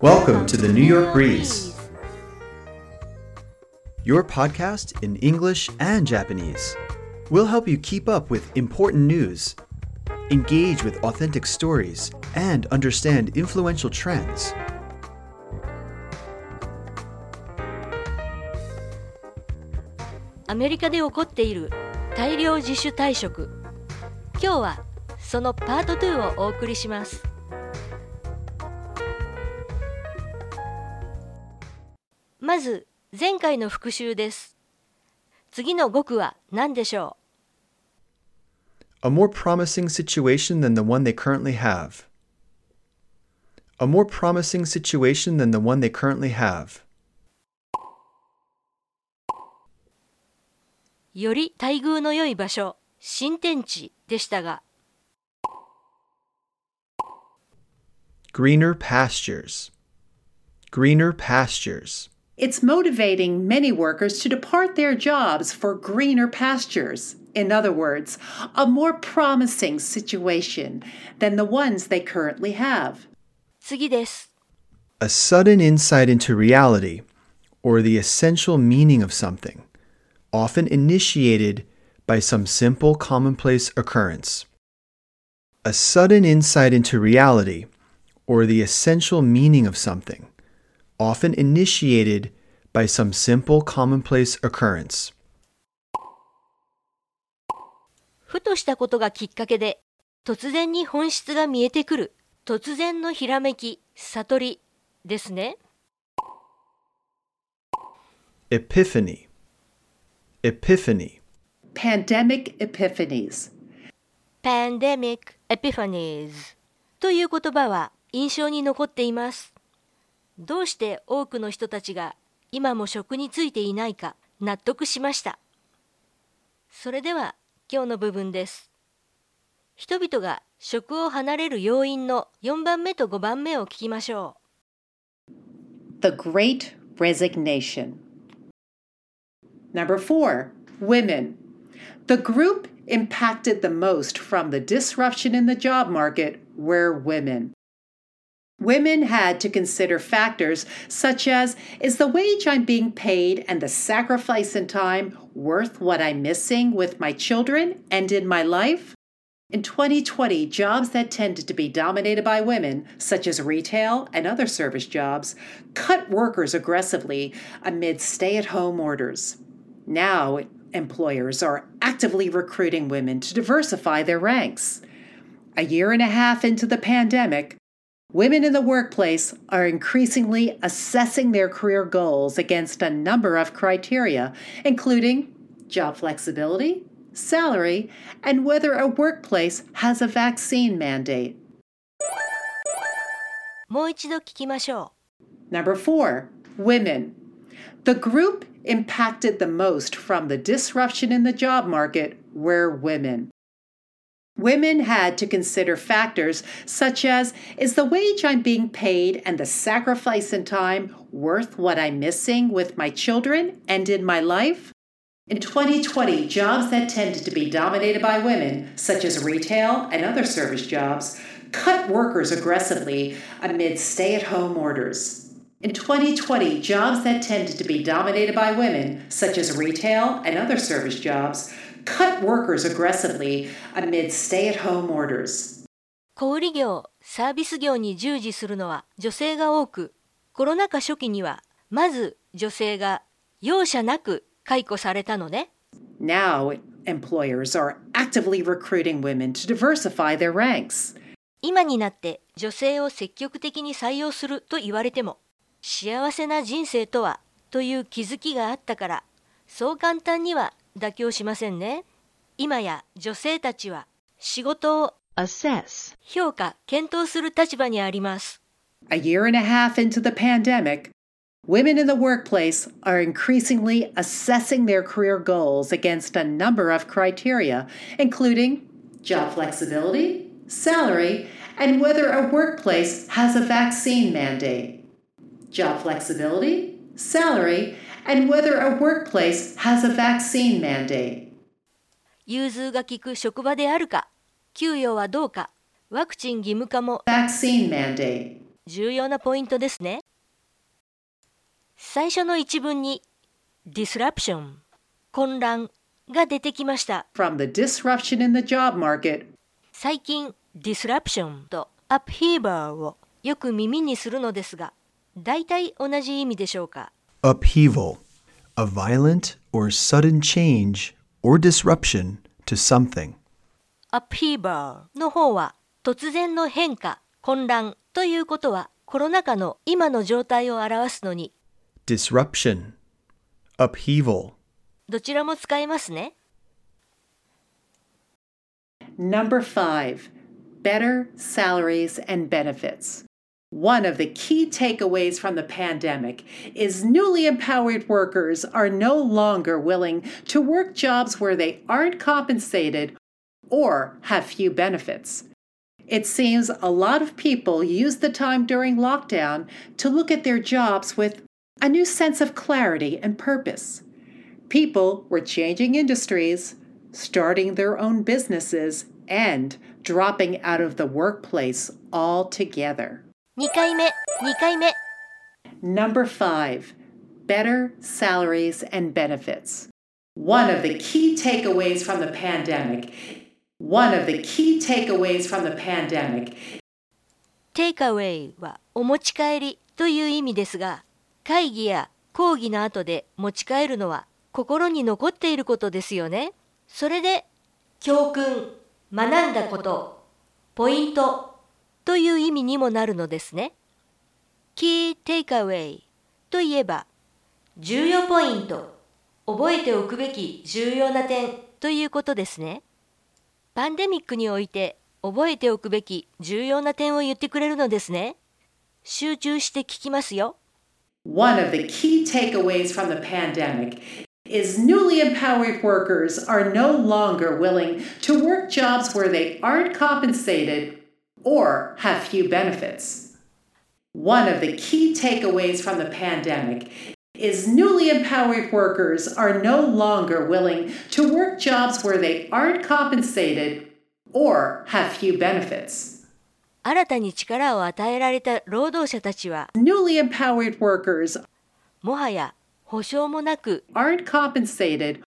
Welcome to the New York Breeze, your podcast in English and Japanese. We'll help you keep up with important news, engage with authentic stories, and understand influential trends. アメリカで起こっている大量自主退職今日はそのパート2をお送りします まず前回の復習です次の語句は何でしょ A more promising situation than the one they currently have. A more promising situation than the one they currently have. うより待遇の良い場所新天地でしたが Greener pastures. Greener pastures. It's motivating many workers to depart their jobs for greener pastures. In other words, a more promising situation than the ones they currently have. 次です A sudden insight into reality, or the essential meaning of something, often initiated by some simple commonplace occurrence. A sudden insight into reality, or the essential meaning of something, often initiated by some simple commonplace occurrence. ふとしたことがきっかけで突然に本質が見えてくる突然のひらめき悟りですね Epiphany. Epiphany. Pandemic epiphanies. Pandemic Epiphanies という言葉は印象に残っています。どうして多くの人たちが今も職に就いていないか納得しました。それでは今日の部分です。人々が職を離れる要因の4番目と5番目を聞きましょう The Great Resignation. Number four, women. The group impacted the most from the disruption in the job market were women. Women had to consider factors such as is the wage I'm being paid and the sacrifice in time worth what I'm missing with my children and in my life? In 2020, jobs that tended to be dominated by women, such as retail and other service jobs, cut workers aggressively amid stay at home orders. Now, employers are actively recruiting women to diversify their ranks. A year and a half into the pandemic, women in the workplace are increasingly assessing their career goals against a number of criteria, including job flexibility, salary, and whether a workplace has a vaccine mandate. う。もう一度聞きましょ Number four, women. The group impacted the most from the disruption in the job market were women. Women had to consider factors such as is the wage I'm being paid and the sacrifice in time worth what I'm missing with my children and in my life? In 2020, jobs that tended to be dominated by women, such as retail and other service jobs, cut workers aggressively amid stay at home orders. In 2020, jobs that tended to be dominated by women, such as retail and other service jobs, cut workers aggressively amid stay at home orders. う。小売業、サービス業に従事するのは女性が多く、コロナ禍初期にはまず女性が容赦なく解雇されたのね。Now, employers are actively recruiting women to diversify their ranks. 今になって女性を積極的に採用すると言われても幸せな人生とはという気づきがあったからそう簡単には妥協しませんね今や女性たちは仕事を assess, 評価検討する立場にあります A year and a half into the pandemic, women in the workplace are increasingly assessing their career goals against a number of criteria, including job flexibility, salary, and whether a workplace has a vaccine mandate. Job flexibility, salary, and whether a workplace has a vaccine mandate. 融通が利く職場であるか給与はどうかワクチン義務化も Vaccine mandate. 重要なポイントですね。最初の一文に disruption 混乱が出てきました。From the disruption in the job market, 最近 disruption と upheaval をよく耳にするのですが、大体同じ意味でしょうか。Upheaval, a violent or sudden change or disruption to something. upheaval の方は突然の変化、混乱ということはコロナ禍の今の状態を表すのに Disruption, upheaval. どちらも使えますね。Number five, better salaries and benefits. One of the key takeaways from the pandemic is newly empowered workers are no longer willing to work jobs where they aren't compensated or have few benefits. It seems a lot of people used the time during lockdown to look at their jobs with a new sense of clarity and purpose. People were changing industries, starting their own businesses, and dropping out of the workplace altogether. 2回目、2回目。Number five, better salaries and benefits. One of the key takeaways from the pandemic. One of the key takeaways from the pandemic take away はお持ち帰りという意味ですが、会議や講義の後で持ち帰るのは心に残っていることですよね。それで、教訓、学んだこと、ポイントという意味にもなるのですね。key takeaway といえば、重要ポイント、覚えておくべき重要な点ということですね。パンデミックにおいて覚えておくべき重要な点を言ってくれるのですね。集中して聞きますよ。One of the key takeaways from the pandemic is newly empowered workers are no longer willing to work jobs where they aren't compensated or have few benefits. One of the key takeaways from the pandemic is newly empowered workers are no longer willing to work jobs where they aren't compensated or have few benefits. 新たに力を与えられた労働者たちは、Newly empowered workers もはや保証もなく、aren't compensated,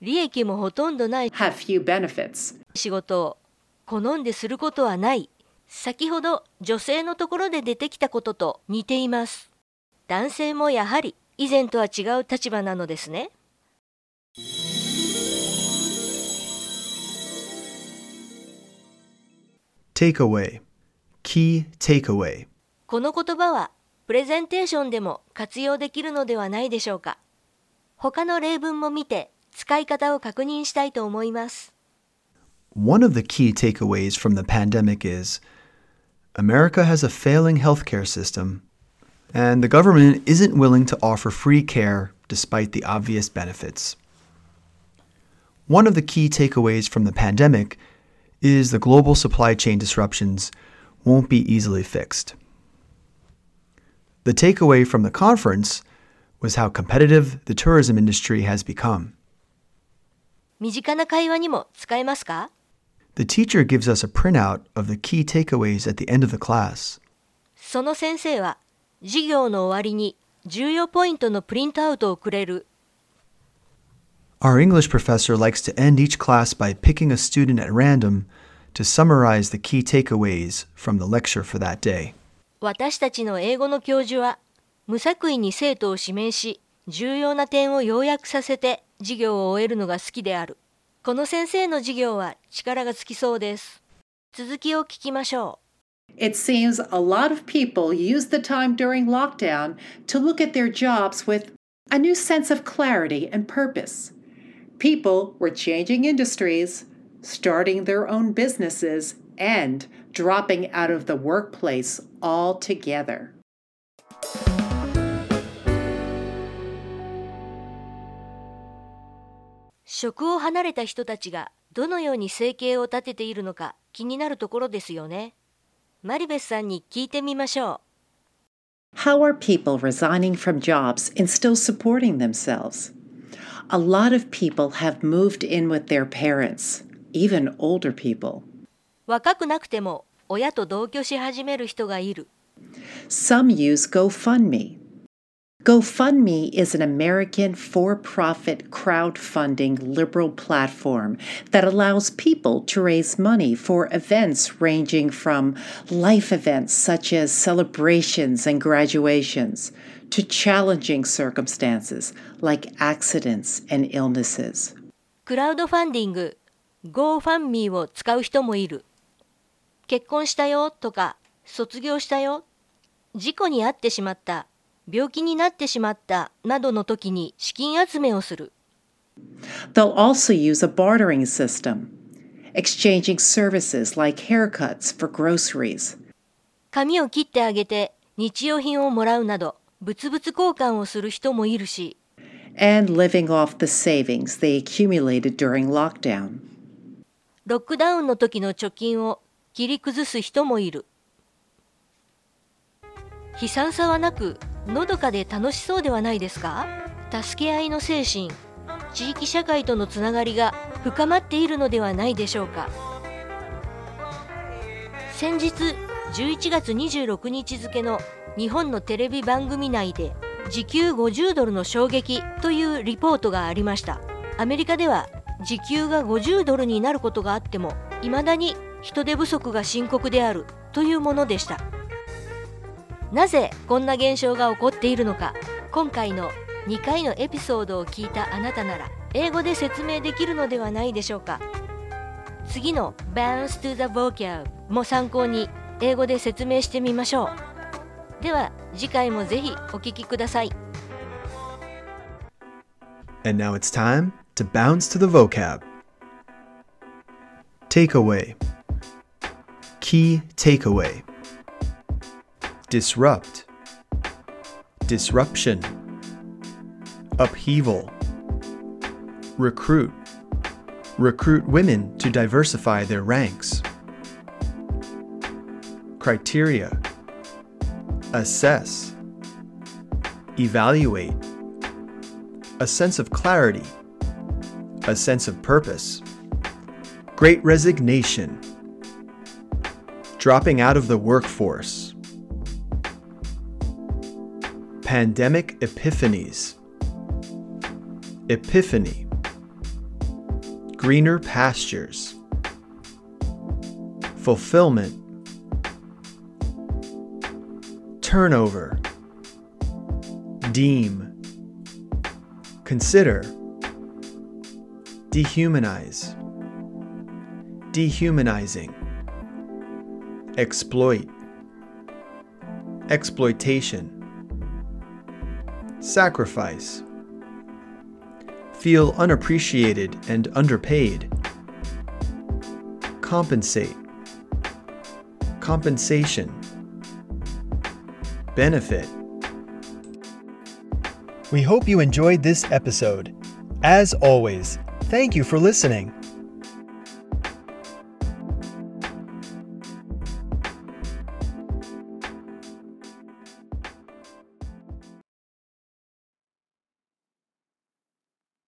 利益もほとんどない have few benefits. 仕事を好んですることはない。先ほど女性のところで出てきたことと似ています。男性もやはり以前とは違う立場なのですね。この言葉はプレゼンテーションでも活用できるのではないでしょうか。他の例文も見て使い方を確認したいと思います。One of the key takeaways from the pandemic is America has a failing healthcare system, and the government isn't willing to offer free care despite the obvious benefits. One of the key takeaways from the pandemic is the global supply chain disruptions won't be easily fixed. The takeaway from the conference was how competitive the tourism industry has become. 身近な会話にも使えますか The teacher gives us a printout of the key takeaways at the end of the class. その先生は授業の終わりに重要ポイントのプリントアウトをくれる Our English professor likes to end each class by picking a student at random to summarize the key takeaways from the lecture for that day. 私たちの英語の教授は無作為に生徒を指名し重要な点を要約させて授業を終えるのが好きである この先生の授業は力がつきそうです続きを聞きましょ It seems a lot of people used the time during lockdown to look at their jobs with a new sense of clarity and purpose. People were changing industries, starting their own businesses, and dropping out of the workplace altogether. 職を離れた人たちがどのように生計を立てているのか気になるところですよねマリベスさんに聞いてみましょう How are people resigning from jobs and still supporting themselves? A lot of people have moved in with their parents, even older people. 若くなくても親と同居し始める人がいる Some use GoFundMe. GoFundMe is an American for profit crowdfunding liberal platform that allows people to raise money for events ranging from life events such as celebrations and graduations to challenging circumstances like accidents and illnesses. クラウドファンディング GoFundMe を使う人もいる。結婚したよとか卒業したよ事故に遭ってしまった 病気になってしまったなどの時に資金集めをする。They'll also use a bartering system, exchanging services like haircuts for groceries. 髪を切ってあげて日用品をもらうなど物々交換をする人もいるし and living off the savings they accumulated during lockdown. ロックダウンの時の貯金を切り崩す人もいる悲惨さはなくのどかで楽しそうではないですか？助け合いの精神地域社会とのつながりが深まっているのではないでしょうか？先日11月26日付の日本のテレビ番組内で時給50ドルの衝撃というリポートがありました。アメリカでは時給が50ドルになることがあっても未だに人手不足が深刻であるというものでした。なぜこんな現象が起こっているのか今回の2回のエピソードを聞いたあなたなら英語で説明できるのではないでしょうか次の Bounce to the Vocab も参考に英語で説明してみましょうでは次回もぜひお聞きください And now it's time to bounce to the vocab. Takeaway. Key takeaway. Disrupt. Disruption. Upheaval. Recruit. Recruit women to diversify their ranks. Criteria. Assess. Evaluate a sense of clarity, a sense of purpose, great resignation, dropping out of the workforce, pandemic epiphanies, epiphany, greener pastures, fulfillment, turnover, deem. Consider, dehumanize, dehumanizing, exploit, exploitation, sacrifice, feel unappreciated and underpaid, compensate, compensation, benefit. We hope you enjoyed this episode. As always, thank you for listening.